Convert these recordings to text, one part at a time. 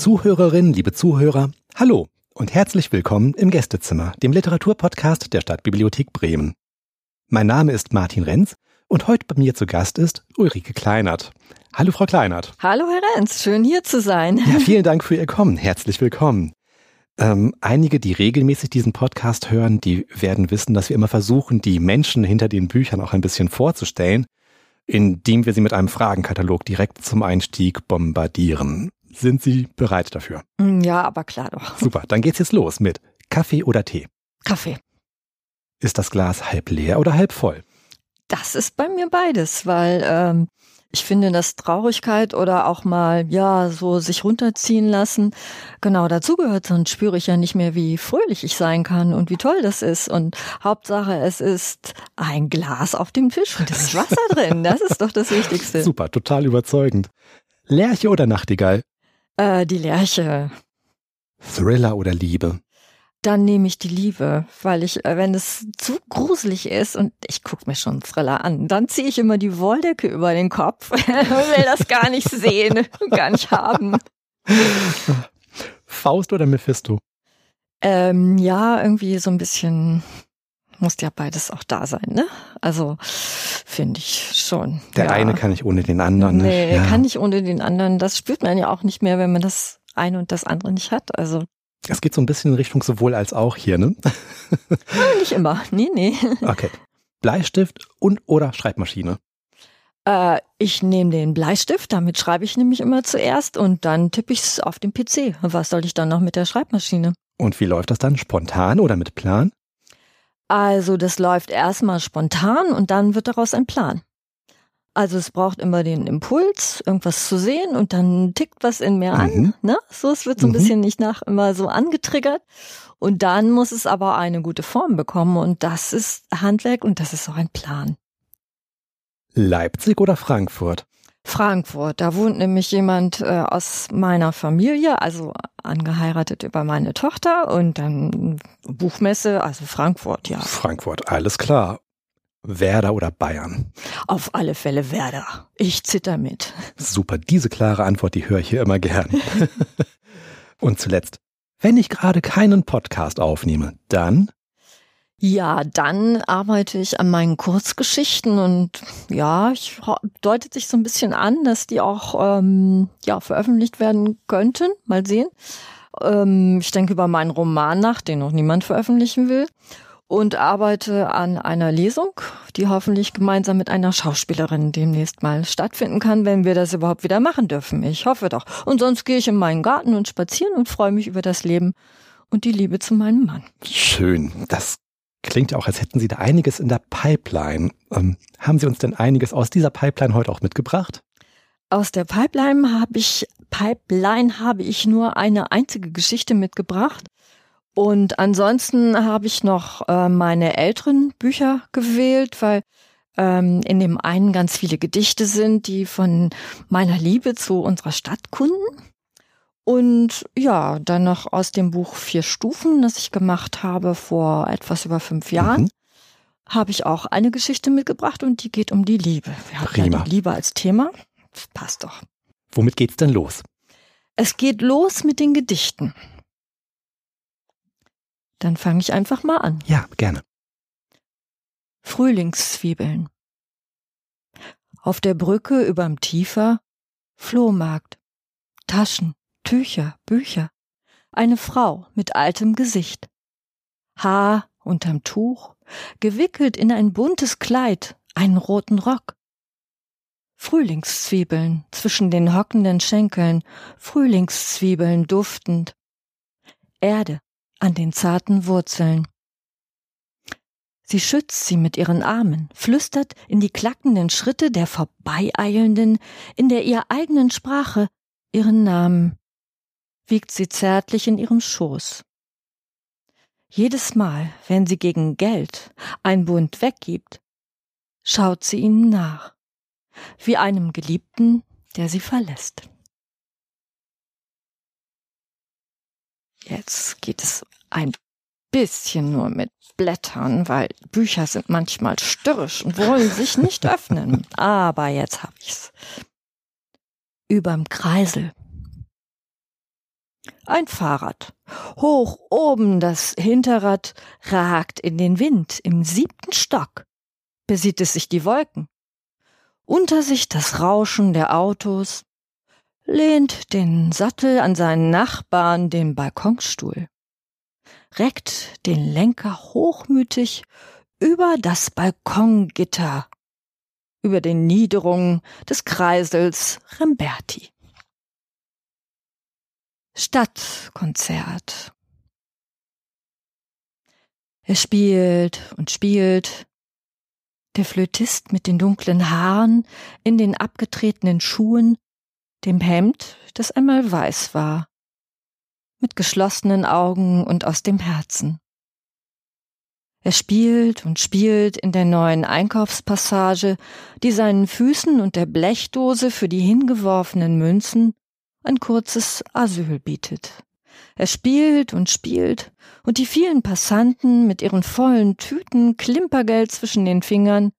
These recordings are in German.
Zuhörerinnen, liebe Zuhörer, hallo und herzlich willkommen im Gästezimmer, dem Literaturpodcast der Stadtbibliothek Bremen. Mein Name ist Martin Renz und heute bei mir zu Gast ist Ulrike Kleinert. Hallo Frau Kleinert. Hallo Herr Renz, schön hier zu sein. Ja, vielen Dank für Ihr Kommen. Herzlich willkommen. Ähm, einige, die regelmäßig diesen Podcast hören, die werden wissen, dass wir immer versuchen, die Menschen hinter den Büchern auch ein bisschen vorzustellen, indem wir sie mit einem Fragenkatalog direkt zum Einstieg bombardieren. Sind Sie bereit dafür? Mm, ja, aber klar doch. Super, dann geht's jetzt los mit Kaffee oder Tee. Kaffee. Ist das Glas halb leer oder halb voll? Das ist bei mir beides, weil ähm, ich finde, dass Traurigkeit oder auch mal, ja, so sich runterziehen lassen, genau dazugehört. Sonst spüre ich ja nicht mehr, wie fröhlich ich sein kann und wie toll das ist. Und Hauptsache, es ist ein Glas auf dem Tisch und es ist Wasser drin. Das ist doch das Wichtigste. Super, total überzeugend. Lerche oder Nachtigall? Äh, die Lerche. Thriller oder Liebe? dann nehme ich die Liebe, weil ich, äh, wenn es zu gruselig ist und ich gucke mir schon Thriller an, dann ziehe ich immer die Wolldecke über den Kopf und will das gar nicht sehen, gar nicht haben. Faust oder Mephisto? Ähm, ja, irgendwie so ein bisschen muss ja beides auch da sein, ne? Also finde ich schon. Der ja. eine kann nicht ohne den anderen. Nee, ne? der ja. kann nicht ohne den anderen. Das spürt man ja auch nicht mehr, wenn man das eine und das andere nicht hat. Also es geht so ein bisschen in Richtung sowohl als auch hier, ne? Nicht immer. Nee, nee. Okay. Bleistift und oder Schreibmaschine? Äh, ich nehme den Bleistift, damit schreibe ich nämlich immer zuerst und dann tippe ich es auf dem PC. Was soll ich dann noch mit der Schreibmaschine? Und wie läuft das dann? Spontan oder mit Plan? Also das läuft erstmal spontan und dann wird daraus ein Plan. Also es braucht immer den Impuls, irgendwas zu sehen und dann tickt was in mir an. Mhm. Ne? So, es wird so ein Mhm. bisschen nicht nach immer so angetriggert. Und dann muss es aber eine gute Form bekommen und das ist Handwerk und das ist auch ein Plan. Leipzig oder Frankfurt? Frankfurt, da wohnt nämlich jemand äh, aus meiner Familie, also angeheiratet über meine Tochter und dann Buchmesse, also Frankfurt, ja. Frankfurt, alles klar. Werder oder Bayern? Auf alle Fälle Werder. Ich zitter mit. Super, diese klare Antwort, die höre ich hier immer gern. Und zuletzt, wenn ich gerade keinen Podcast aufnehme, dann Ja, dann arbeite ich an meinen Kurzgeschichten und ja, ich deutet sich so ein bisschen an, dass die auch ähm, ja veröffentlicht werden könnten. Mal sehen. Ähm, ich denke über meinen Roman nach, den noch niemand veröffentlichen will. Und arbeite an einer Lesung, die hoffentlich gemeinsam mit einer Schauspielerin demnächst mal stattfinden kann, wenn wir das überhaupt wieder machen dürfen. Ich hoffe doch. Und sonst gehe ich in meinen Garten und spazieren und freue mich über das Leben und die Liebe zu meinem Mann. schön. Das klingt ja auch, als hätten Sie da einiges in der Pipeline. Ähm, haben Sie uns denn einiges aus dieser Pipeline heute auch mitgebracht? Aus der Pipeline habe ich Pipeline habe ich nur eine einzige Geschichte mitgebracht. Und ansonsten habe ich noch äh, meine älteren Bücher gewählt, weil ähm, in dem einen ganz viele Gedichte sind, die von meiner Liebe zu unserer Stadt kunden. Und ja, dann noch aus dem Buch Vier Stufen, das ich gemacht habe vor etwas über fünf Jahren, Mhm. habe ich auch eine Geschichte mitgebracht und die geht um die Liebe. Wir hatten ja die Liebe als Thema. Das passt doch. Womit geht's denn los? Es geht los mit den Gedichten. Dann fange ich einfach mal an. Ja, gerne. Frühlingszwiebeln. Auf der Brücke überm Tiefer Flohmarkt. Taschen, Tücher, Bücher. Eine Frau mit altem Gesicht. Haar unterm Tuch, gewickelt in ein buntes Kleid, einen roten Rock. Frühlingszwiebeln zwischen den hockenden Schenkeln, Frühlingszwiebeln duftend. Erde an den zarten Wurzeln. Sie schützt sie mit ihren Armen, flüstert in die klackenden Schritte der Vorbeieilenden in der ihr eigenen Sprache ihren Namen, wiegt sie zärtlich in ihrem Schoß. Jedes Mal, wenn sie gegen Geld ein Bund weggibt, schaut sie ihnen nach, wie einem Geliebten, der sie verlässt. Jetzt geht es ein bisschen nur mit Blättern, weil Bücher sind manchmal störrisch und wollen sich nicht öffnen. Aber jetzt hab ich's. Überm Kreisel. Ein Fahrrad. Hoch oben das Hinterrad ragt in den Wind im siebten Stock. Besieht es sich die Wolken. Unter sich das Rauschen der Autos. Lehnt den Sattel an seinen Nachbarn den Balkonstuhl. Reckt den Lenker hochmütig über das Balkongitter. Über den Niederungen des Kreisels Remberti. Stadtkonzert. Er spielt und spielt. Der Flötist mit den dunklen Haaren, in den abgetretenen Schuhen, dem Hemd, das einmal weiß war, mit geschlossenen Augen und aus dem Herzen. Er spielt und spielt in der neuen Einkaufspassage, die seinen Füßen und der Blechdose für die hingeworfenen Münzen ein kurzes Asyl bietet. Er spielt und spielt, und die vielen Passanten mit ihren vollen Tüten Klimpergeld zwischen den Fingern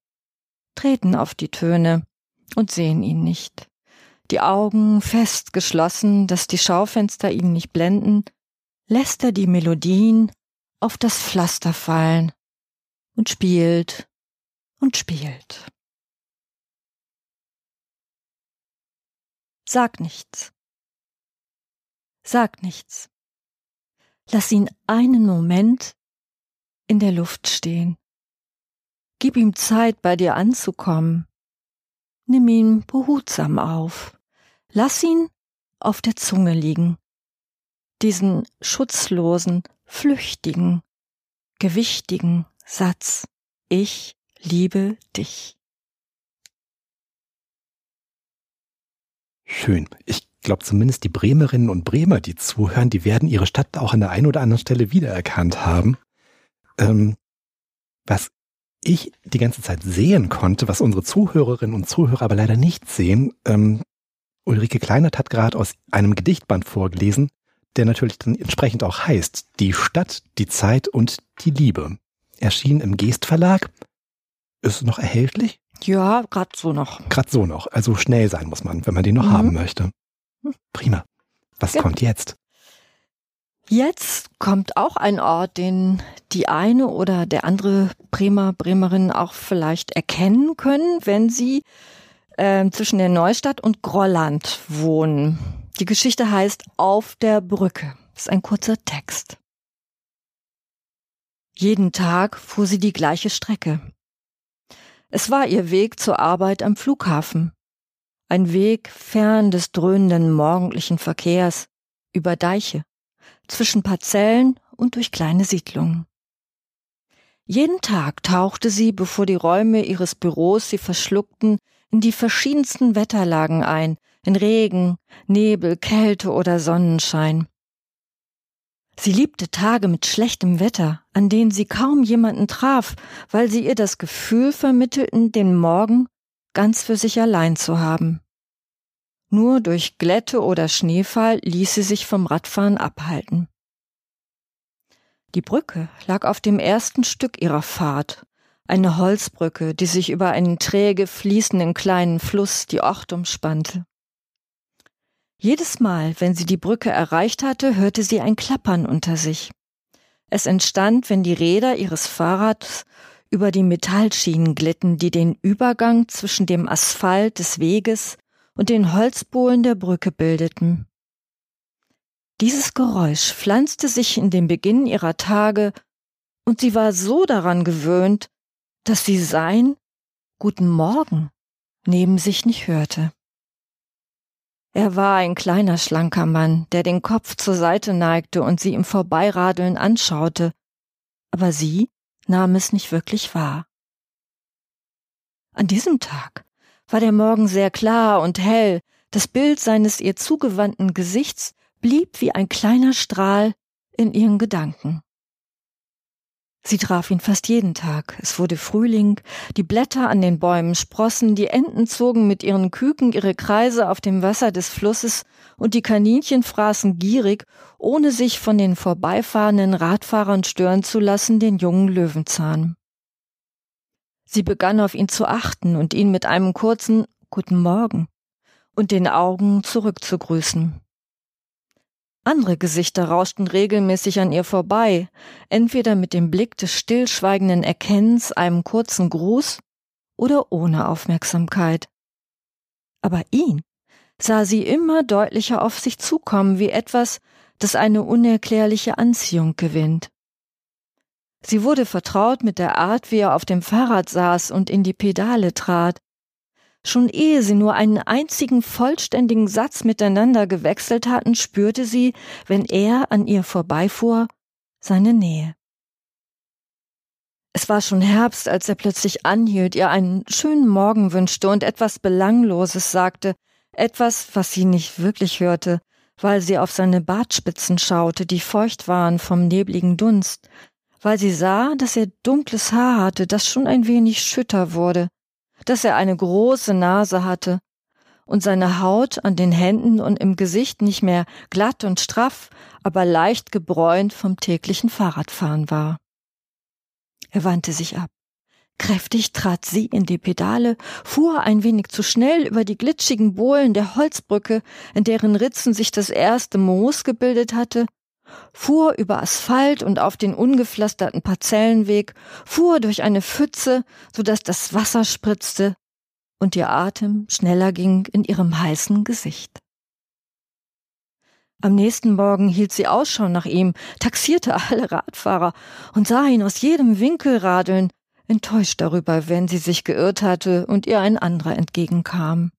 treten auf die Töne und sehen ihn nicht. Die Augen fest geschlossen, dass die Schaufenster ihn nicht blenden, lässt er die Melodien auf das Pflaster fallen und spielt und spielt. Sag nichts. Sag nichts. Lass ihn einen Moment in der Luft stehen. Gib ihm Zeit, bei dir anzukommen. Nimm ihn behutsam auf. Lass ihn auf der Zunge liegen. Diesen schutzlosen, flüchtigen, gewichtigen Satz. Ich liebe dich. Schön. Ich glaube zumindest die Bremerinnen und Bremer, die zuhören, die werden ihre Stadt auch an der einen oder anderen Stelle wiedererkannt haben. Ähm, was ich die ganze Zeit sehen konnte, was unsere Zuhörerinnen und Zuhörer aber leider nicht sehen, ähm, Ulrike Kleinert hat gerade aus einem Gedichtband vorgelesen, der natürlich dann entsprechend auch heißt Die Stadt, die Zeit und die Liebe. Erschien im Geest Verlag. Ist es noch erhältlich? Ja, gerade so noch. Gerade so noch. Also schnell sein muss man, wenn man den noch mhm. haben möchte. Prima. Was ja. kommt jetzt? Jetzt kommt auch ein Ort, den die eine oder der andere Bremer, Bremerin auch vielleicht erkennen können, wenn sie äh, zwischen der Neustadt und Grolland wohnen. Die Geschichte heißt Auf der Brücke. Das ist ein kurzer Text. Jeden Tag fuhr sie die gleiche Strecke. Es war ihr Weg zur Arbeit am Flughafen. Ein Weg fern des dröhnenden morgendlichen Verkehrs, über Deiche, zwischen Parzellen und durch kleine Siedlungen. Jeden Tag tauchte sie, bevor die Räume ihres Büros sie verschluckten, in die verschiedensten Wetterlagen ein, in Regen, Nebel, Kälte oder Sonnenschein. Sie liebte Tage mit schlechtem Wetter, an denen sie kaum jemanden traf, weil sie ihr das Gefühl vermittelten, den Morgen ganz für sich allein zu haben. Nur durch Glätte oder Schneefall ließ sie sich vom Radfahren abhalten. Die Brücke lag auf dem ersten Stück ihrer Fahrt, eine Holzbrücke, die sich über einen träge fließenden kleinen Fluss die Ort umspannte. Jedes Mal, wenn sie die Brücke erreicht hatte, hörte sie ein Klappern unter sich. Es entstand, wenn die Räder ihres Fahrrads über die Metallschienen glitten, die den Übergang zwischen dem Asphalt des Weges und den Holzbohlen der Brücke bildeten. Dieses Geräusch pflanzte sich in den Beginn ihrer Tage, und sie war so daran gewöhnt, dass sie sein Guten Morgen neben sich nicht hörte. Er war ein kleiner, schlanker Mann, der den Kopf zur Seite neigte und sie im Vorbeiradeln anschaute, aber sie nahm es nicht wirklich wahr. An diesem Tag war der Morgen sehr klar und hell, das Bild seines ihr zugewandten Gesichts blieb wie ein kleiner Strahl in ihren Gedanken. Sie traf ihn fast jeden Tag. Es wurde Frühling, die Blätter an den Bäumen sprossen, die Enten zogen mit ihren Küken ihre Kreise auf dem Wasser des Flusses und die Kaninchen fraßen gierig, ohne sich von den vorbeifahrenden Radfahrern stören zu lassen, den jungen Löwenzahn. Sie begann auf ihn zu achten und ihn mit einem kurzen Guten Morgen und den Augen zurückzugrüßen. Andere Gesichter rauschten regelmäßig an ihr vorbei, entweder mit dem Blick des stillschweigenden Erkennens, einem kurzen Gruß oder ohne Aufmerksamkeit. Aber ihn sah sie immer deutlicher auf sich zukommen, wie etwas, das eine unerklärliche Anziehung gewinnt. Sie wurde vertraut mit der Art, wie er auf dem Fahrrad saß und in die Pedale trat, Schon ehe sie nur einen einzigen vollständigen Satz miteinander gewechselt hatten, spürte sie, wenn er an ihr vorbeifuhr, seine Nähe. Es war schon Herbst, als er plötzlich anhielt, ihr einen schönen Morgen wünschte und etwas Belangloses sagte, etwas, was sie nicht wirklich hörte, weil sie auf seine Bartspitzen schaute, die feucht waren vom nebligen Dunst, weil sie sah, dass er dunkles Haar hatte, das schon ein wenig schütter wurde, dass er eine große Nase hatte und seine Haut an den Händen und im Gesicht nicht mehr glatt und straff, aber leicht gebräunt vom täglichen Fahrradfahren war. Er wandte sich ab. Kräftig trat sie in die Pedale, fuhr ein wenig zu schnell über die glitschigen Bohlen der Holzbrücke, in deren Ritzen sich das erste Moos gebildet hatte, fuhr über Asphalt und auf den ungepflasterten Parzellenweg, fuhr durch eine Pfütze, so dass das Wasser spritzte und ihr Atem schneller ging in ihrem heißen Gesicht. Am nächsten Morgen hielt sie Ausschau nach ihm, taxierte alle Radfahrer und sah ihn aus jedem Winkel radeln, enttäuscht darüber, wenn sie sich geirrt hatte und ihr ein anderer entgegenkam.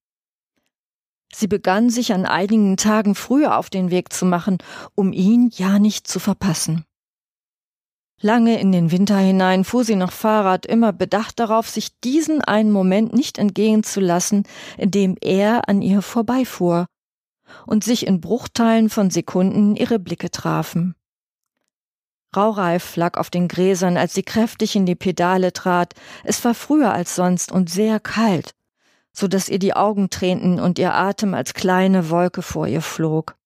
Sie begann sich an einigen Tagen früher auf den Weg zu machen, um ihn ja nicht zu verpassen. Lange in den Winter hinein fuhr sie noch Fahrrad, immer bedacht darauf, sich diesen einen Moment nicht entgehen zu lassen, in dem er an ihr vorbeifuhr und sich in Bruchteilen von Sekunden ihre Blicke trafen. Raureif lag auf den Gräsern, als sie kräftig in die Pedale trat. Es war früher als sonst und sehr kalt so dass ihr die Augen tränten und ihr Atem als kleine Wolke vor ihr flog.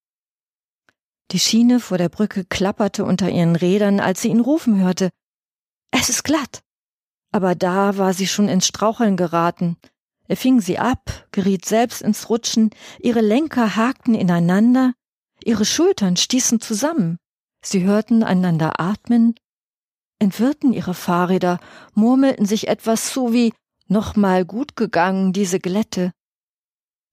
Die Schiene vor der Brücke klapperte unter ihren Rädern, als sie ihn rufen hörte. Es ist glatt. Aber da war sie schon ins Straucheln geraten. Er fing sie ab, geriet selbst ins Rutschen, ihre Lenker hakten ineinander, ihre Schultern stießen zusammen. Sie hörten einander atmen, entwirrten ihre Fahrräder, murmelten sich etwas zu wie Nochmal gut gegangen, diese Glätte.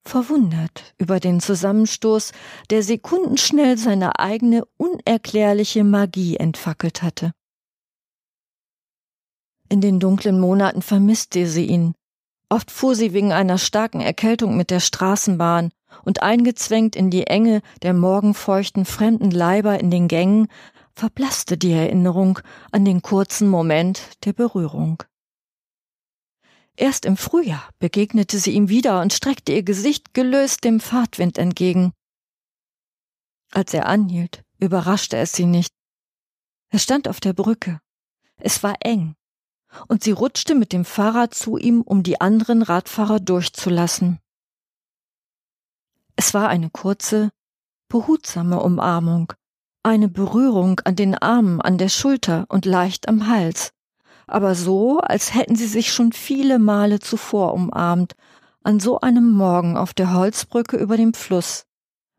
Verwundert über den Zusammenstoß, der sekundenschnell seine eigene unerklärliche Magie entfackelt hatte. In den dunklen Monaten vermisste sie ihn. Oft fuhr sie wegen einer starken Erkältung mit der Straßenbahn und eingezwängt in die Enge der morgenfeuchten fremden Leiber in den Gängen, verblasste die Erinnerung an den kurzen Moment der Berührung. Erst im Frühjahr begegnete sie ihm wieder und streckte ihr Gesicht gelöst dem Fahrtwind entgegen. Als er anhielt, überraschte es sie nicht. Er stand auf der Brücke. Es war eng, und sie rutschte mit dem Fahrrad zu ihm, um die anderen Radfahrer durchzulassen. Es war eine kurze, behutsame Umarmung, eine Berührung an den Armen, an der Schulter und leicht am Hals, aber so, als hätten sie sich schon viele Male zuvor umarmt, an so einem Morgen auf der Holzbrücke über dem Fluss,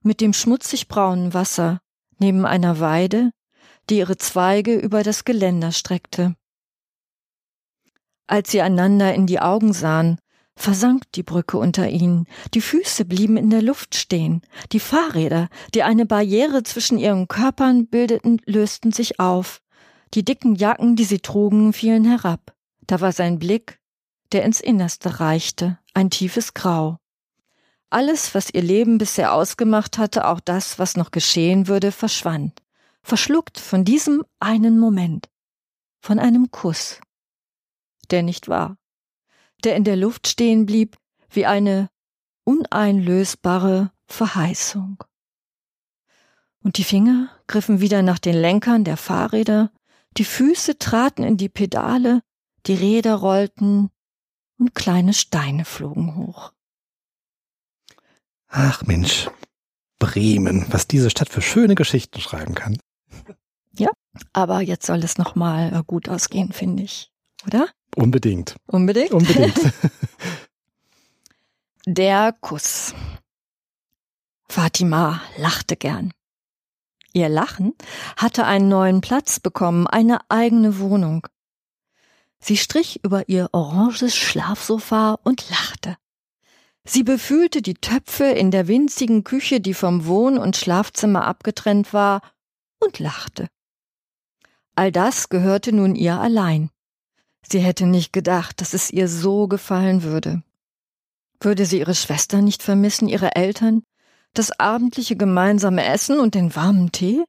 mit dem schmutzig braunen Wasser, neben einer Weide, die ihre Zweige über das Geländer streckte. Als sie einander in die Augen sahen, versank die Brücke unter ihnen, die Füße blieben in der Luft stehen, die Fahrräder, die eine Barriere zwischen ihren Körpern bildeten, lösten sich auf, die dicken Jacken, die sie trugen, fielen herab. Da war sein Blick, der ins Innerste reichte, ein tiefes Grau. Alles, was ihr Leben bisher ausgemacht hatte, auch das, was noch geschehen würde, verschwand, verschluckt von diesem einen Moment, von einem Kuss, der nicht war, der in der Luft stehen blieb wie eine uneinlösbare Verheißung. Und die Finger griffen wieder nach den Lenkern der Fahrräder, die Füße traten in die Pedale, die Räder rollten und kleine Steine flogen hoch. Ach Mensch, Bremen, was diese Stadt für schöne Geschichten schreiben kann. Ja, aber jetzt soll es noch mal äh, gut ausgehen, finde ich, oder? Unbedingt. Unbedingt. Unbedingt. Der Kuss. Fatima lachte gern. Ihr Lachen hatte einen neuen Platz bekommen, eine eigene Wohnung. Sie strich über ihr oranges Schlafsofa und lachte. Sie befühlte die Töpfe in der winzigen Küche, die vom Wohn- und Schlafzimmer abgetrennt war, und lachte. All das gehörte nun ihr allein. Sie hätte nicht gedacht, dass es ihr so gefallen würde. Würde sie ihre Schwester nicht vermissen, ihre Eltern, das abendliche gemeinsame Essen und den warmen Tee?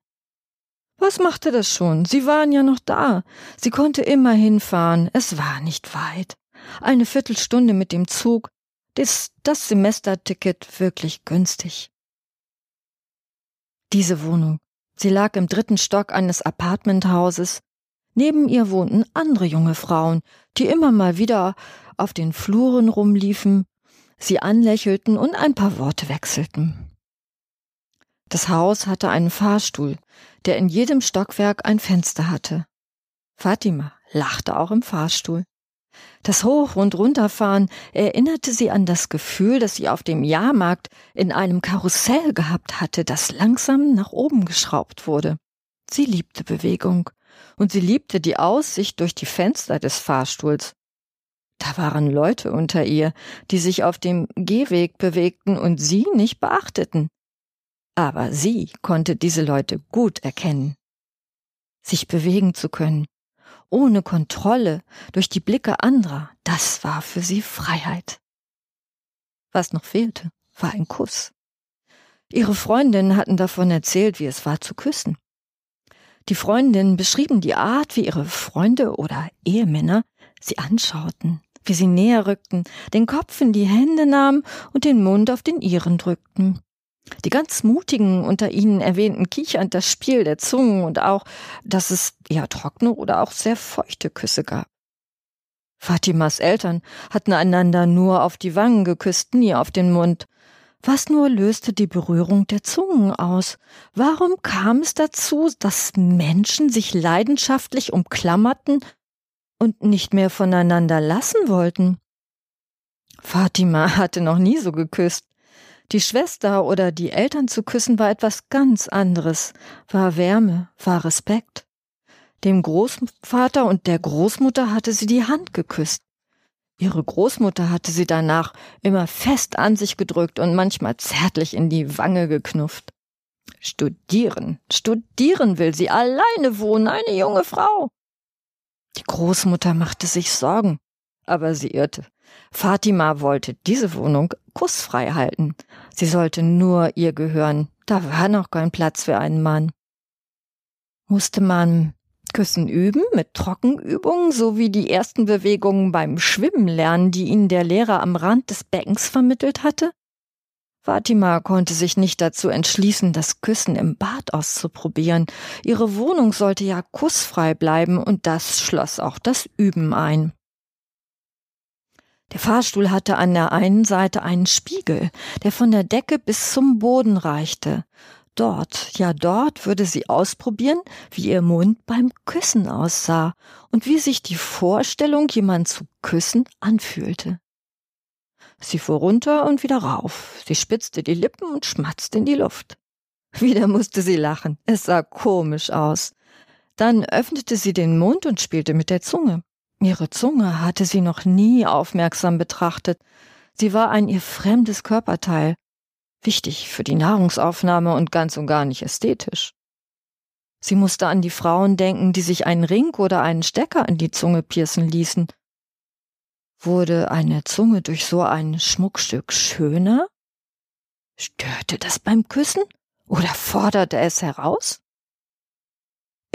Was machte das schon? Sie waren ja noch da. Sie konnte immer hinfahren. Es war nicht weit. Eine Viertelstunde mit dem Zug. Das, das Semesterticket wirklich günstig. Diese Wohnung. Sie lag im dritten Stock eines Apartmenthauses. Neben ihr wohnten andere junge Frauen, die immer mal wieder auf den Fluren rumliefen, sie anlächelten und ein paar Worte wechselten. Das Haus hatte einen Fahrstuhl, der in jedem Stockwerk ein Fenster hatte. Fatima lachte auch im Fahrstuhl. Das Hoch- und Runterfahren erinnerte sie an das Gefühl, das sie auf dem Jahrmarkt in einem Karussell gehabt hatte, das langsam nach oben geschraubt wurde. Sie liebte Bewegung und sie liebte die Aussicht durch die Fenster des Fahrstuhls. Da waren Leute unter ihr, die sich auf dem Gehweg bewegten und sie nicht beachteten. Aber sie konnte diese Leute gut erkennen. Sich bewegen zu können, ohne Kontrolle, durch die Blicke anderer, das war für sie Freiheit. Was noch fehlte, war ein Kuss. Ihre Freundinnen hatten davon erzählt, wie es war zu küssen. Die Freundinnen beschrieben die Art, wie ihre Freunde oder Ehemänner sie anschauten, wie sie näher rückten, den Kopf in die Hände nahmen und den Mund auf den ihren drückten. Die ganz Mutigen unter ihnen erwähnten kichernd das Spiel der Zungen und auch, dass es eher trockene oder auch sehr feuchte Küsse gab. Fatimas Eltern hatten einander nur auf die Wangen geküsst, nie auf den Mund. Was nur löste die Berührung der Zungen aus? Warum kam es dazu, dass Menschen sich leidenschaftlich umklammerten und nicht mehr voneinander lassen wollten? Fatima hatte noch nie so geküsst. Die Schwester oder die Eltern zu küssen war etwas ganz anderes, war Wärme, war Respekt. Dem Großvater und der Großmutter hatte sie die Hand geküsst. Ihre Großmutter hatte sie danach immer fest an sich gedrückt und manchmal zärtlich in die Wange geknufft. Studieren, studieren will sie, alleine wohnen, eine junge Frau. Die Großmutter machte sich Sorgen, aber sie irrte. Fatima wollte diese Wohnung kussfrei halten. Sie sollte nur ihr gehören. Da war noch kein Platz für einen Mann. Musste man Küssen üben mit Trockenübungen sowie die ersten Bewegungen beim Schwimmen lernen, die ihnen der Lehrer am Rand des Beckens vermittelt hatte? Fatima konnte sich nicht dazu entschließen, das Küssen im Bad auszuprobieren. Ihre Wohnung sollte ja kussfrei bleiben und das schloss auch das Üben ein. Der Fahrstuhl hatte an der einen Seite einen Spiegel, der von der Decke bis zum Boden reichte. Dort, ja dort würde sie ausprobieren, wie ihr Mund beim Küssen aussah und wie sich die Vorstellung, jemand zu küssen, anfühlte. Sie fuhr runter und wieder rauf. Sie spitzte die Lippen und schmatzte in die Luft. Wieder musste sie lachen. Es sah komisch aus. Dann öffnete sie den Mund und spielte mit der Zunge. Ihre Zunge hatte sie noch nie aufmerksam betrachtet. Sie war ein ihr fremdes Körperteil, wichtig für die Nahrungsaufnahme und ganz und gar nicht ästhetisch. Sie musste an die Frauen denken, die sich einen Ring oder einen Stecker in die Zunge piercen ließen. Wurde eine Zunge durch so ein Schmuckstück schöner? Störte das beim Küssen oder forderte es heraus?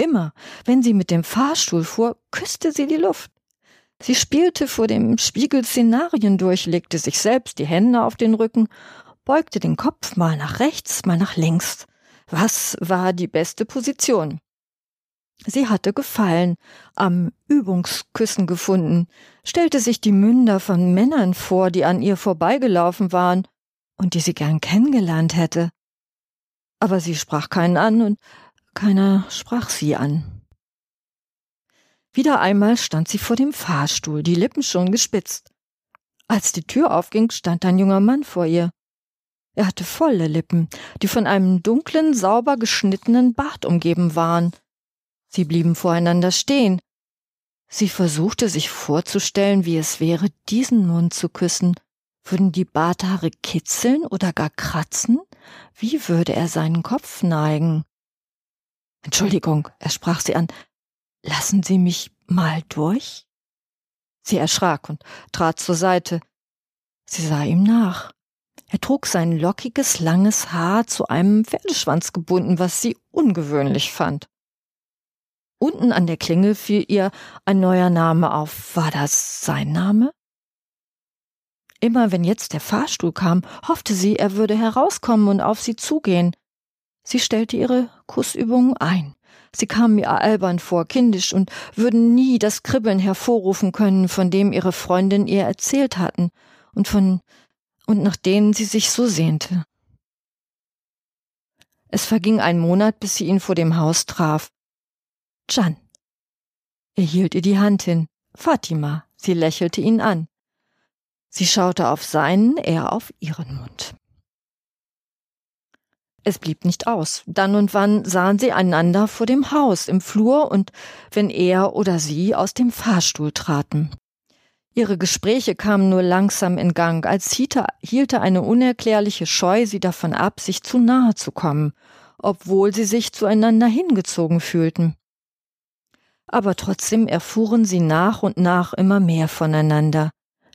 Immer, wenn sie mit dem Fahrstuhl fuhr, küsste sie die Luft. Sie spielte vor dem Spiegel Szenarien durch, legte sich selbst die Hände auf den Rücken, beugte den Kopf mal nach rechts, mal nach links. Was war die beste Position? Sie hatte Gefallen am Übungsküssen gefunden, stellte sich die Münder von Männern vor, die an ihr vorbeigelaufen waren und die sie gern kennengelernt hätte. Aber sie sprach keinen an und keiner sprach sie an. Wieder einmal stand sie vor dem Fahrstuhl, die Lippen schon gespitzt. Als die Tür aufging, stand ein junger Mann vor ihr. Er hatte volle Lippen, die von einem dunklen, sauber geschnittenen Bart umgeben waren. Sie blieben voreinander stehen. Sie versuchte sich vorzustellen, wie es wäre, diesen Mund zu küssen. Würden die Barthaare kitzeln oder gar kratzen? Wie würde er seinen Kopf neigen? Entschuldigung, er sprach sie an. Lassen Sie mich mal durch? Sie erschrak und trat zur Seite. Sie sah ihm nach. Er trug sein lockiges, langes Haar zu einem Pferdeschwanz gebunden, was sie ungewöhnlich fand. Unten an der Klingel fiel ihr ein neuer Name auf. War das sein Name? Immer wenn jetzt der Fahrstuhl kam, hoffte sie, er würde herauskommen und auf sie zugehen. Sie stellte ihre Kussübungen ein. Sie kamen ihr albern vor, kindisch und würden nie das Kribbeln hervorrufen können, von dem ihre Freundin ihr erzählt hatten und von und nach denen sie sich so sehnte. Es verging ein Monat, bis sie ihn vor dem Haus traf. Jan. Er hielt ihr die Hand hin. Fatima. Sie lächelte ihn an. Sie schaute auf seinen, er auf ihren Mund. Es blieb nicht aus. Dann und wann sahen sie einander vor dem Haus im Flur und wenn er oder sie aus dem Fahrstuhl traten. Ihre Gespräche kamen nur langsam in Gang, als Hita hielte eine unerklärliche Scheu sie davon ab, sich zu nahe zu kommen, obwohl sie sich zueinander hingezogen fühlten. Aber trotzdem erfuhren sie nach und nach immer mehr voneinander.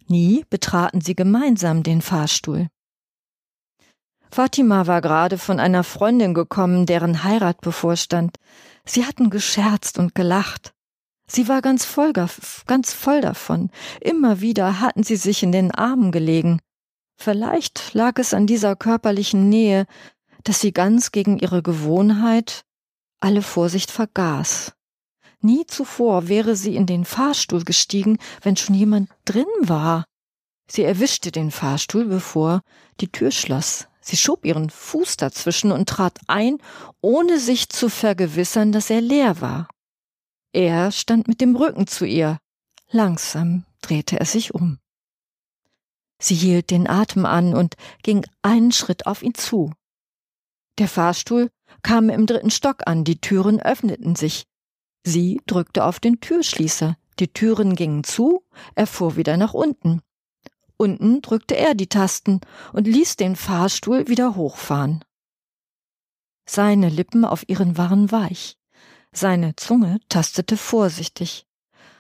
Nie betraten sie gemeinsam den Fahrstuhl. Fatima war gerade von einer Freundin gekommen, deren Heirat bevorstand. Sie hatten gescherzt und gelacht. Sie war ganz voll, ganz voll davon. Immer wieder hatten sie sich in den Armen gelegen. Vielleicht lag es an dieser körperlichen Nähe, dass sie ganz gegen ihre Gewohnheit alle Vorsicht vergaß. Nie zuvor wäre sie in den Fahrstuhl gestiegen, wenn schon jemand drin war. Sie erwischte den Fahrstuhl, bevor die Tür schloss. Sie schob ihren Fuß dazwischen und trat ein, ohne sich zu vergewissern, dass er leer war. Er stand mit dem Rücken zu ihr. Langsam drehte er sich um. Sie hielt den Atem an und ging einen Schritt auf ihn zu. Der Fahrstuhl kam im dritten Stock an, die Türen öffneten sich. Sie drückte auf den Türschließer, die Türen gingen zu, er fuhr wieder nach unten. Unten drückte er die Tasten und ließ den Fahrstuhl wieder hochfahren. Seine Lippen auf ihren waren weich. Seine Zunge tastete vorsichtig.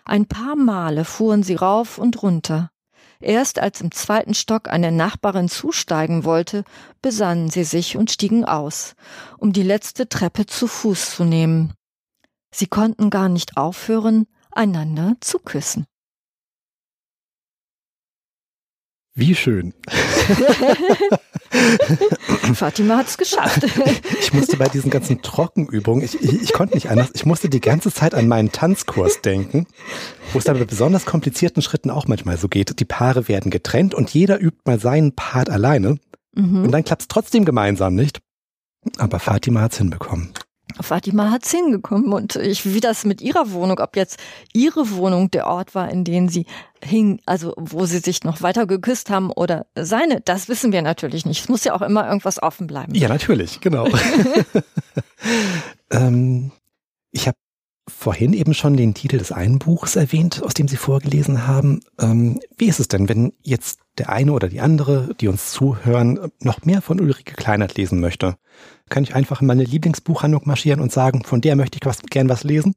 Ein paar Male fuhren sie rauf und runter. Erst als im zweiten Stock eine Nachbarin zusteigen wollte, besannen sie sich und stiegen aus, um die letzte Treppe zu Fuß zu nehmen. Sie konnten gar nicht aufhören, einander zu küssen. Wie schön. Fatima hat's geschafft. ich musste bei diesen ganzen Trockenübungen, ich, ich, ich, konnte nicht anders, ich musste die ganze Zeit an meinen Tanzkurs denken, wo es dann bei besonders komplizierten Schritten auch manchmal so geht. Die Paare werden getrennt und jeder übt mal seinen Part alleine. Mhm. Und dann klappt's trotzdem gemeinsam nicht. Aber Fatima hat's hinbekommen. Fatima hat's hingekommen und ich, wie das mit ihrer Wohnung, ob jetzt ihre Wohnung der Ort war, in dem sie hing, also wo sie sich noch weiter geküsst haben oder seine, das wissen wir natürlich nicht. Es muss ja auch immer irgendwas offen bleiben. Ja, natürlich, genau. ähm, ich habe vorhin eben schon den Titel des einen Buchs erwähnt, aus dem Sie vorgelesen haben. Ähm, wie ist es denn, wenn jetzt der eine oder die andere, die uns zuhören, noch mehr von Ulrike Kleinert lesen möchte? Kann ich einfach in meine Lieblingsbuchhandlung marschieren und sagen, von der möchte ich was, gern was lesen?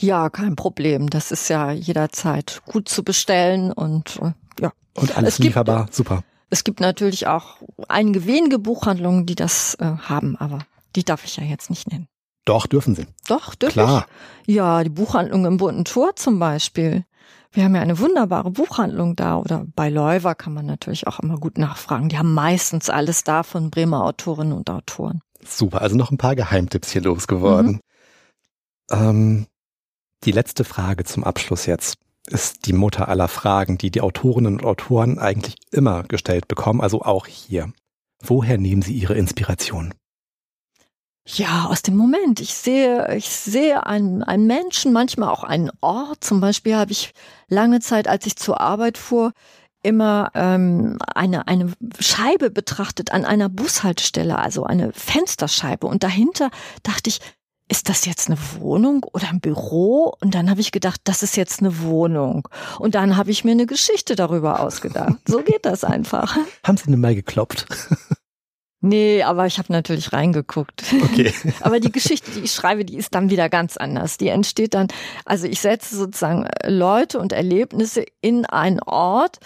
Ja, kein Problem. Das ist ja jederzeit gut zu bestellen und äh, ja. Und alles gibt, lieferbar, super. Es gibt natürlich auch einige wenige Buchhandlungen, die das äh, haben, aber die darf ich ja jetzt nicht nennen. Doch, dürfen sie. Doch, dürfen Klar. Ja, die Buchhandlung im Bunten Tor zum Beispiel. Wir haben ja eine wunderbare Buchhandlung da oder bei Leuver kann man natürlich auch immer gut nachfragen. Die haben meistens alles da von Bremer Autorinnen und Autoren. Super, also noch ein paar Geheimtipps hier losgeworden. Mhm. Ähm, die letzte Frage zum Abschluss jetzt ist die Mutter aller Fragen, die die Autorinnen und Autoren eigentlich immer gestellt bekommen, also auch hier. Woher nehmen sie ihre Inspiration? Ja, aus dem Moment. Ich sehe, ich sehe einen, einen Menschen, manchmal auch einen Ort. Zum Beispiel habe ich lange Zeit, als ich zur Arbeit fuhr, immer ähm, eine, eine Scheibe betrachtet an einer Bushaltestelle, also eine Fensterscheibe. Und dahinter dachte ich, ist das jetzt eine Wohnung oder ein Büro? Und dann habe ich gedacht, das ist jetzt eine Wohnung. Und dann habe ich mir eine Geschichte darüber ausgedacht. So geht das einfach. Haben Sie denn mal geklopft? Nee, aber ich habe natürlich reingeguckt. Okay. aber die Geschichte, die ich schreibe, die ist dann wieder ganz anders. Die entsteht dann, also ich setze sozusagen Leute und Erlebnisse in einen Ort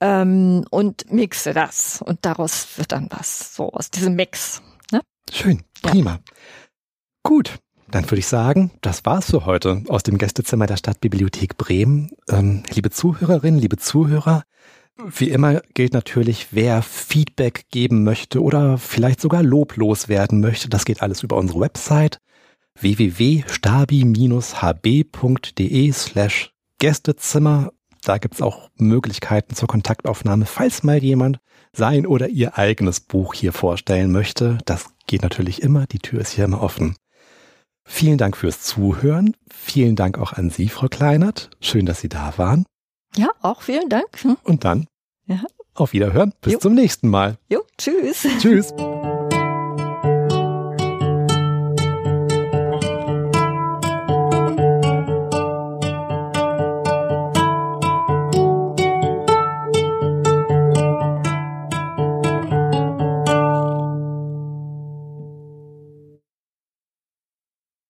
ähm, und mixe das. Und daraus wird dann was, so aus diesem Mix. Ne? Schön, prima. Ja. Gut, dann würde ich sagen, das war's für heute aus dem Gästezimmer der Stadtbibliothek Bremen. Ähm, liebe Zuhörerinnen, liebe Zuhörer, wie immer gilt natürlich, wer Feedback geben möchte oder vielleicht sogar loblos werden möchte, das geht alles über unsere Website www.stabi-hb.de slash Gästezimmer. Da gibt's auch Möglichkeiten zur Kontaktaufnahme, falls mal jemand sein oder ihr eigenes Buch hier vorstellen möchte. Das geht natürlich immer, die Tür ist hier immer offen. Vielen Dank fürs Zuhören. Vielen Dank auch an Sie, Frau Kleinert. Schön, dass Sie da waren. Ja, auch vielen Dank. Hm. Und dann ja. auf Wiederhören. Bis jo. zum nächsten Mal. Jo, tschüss. Tschüss.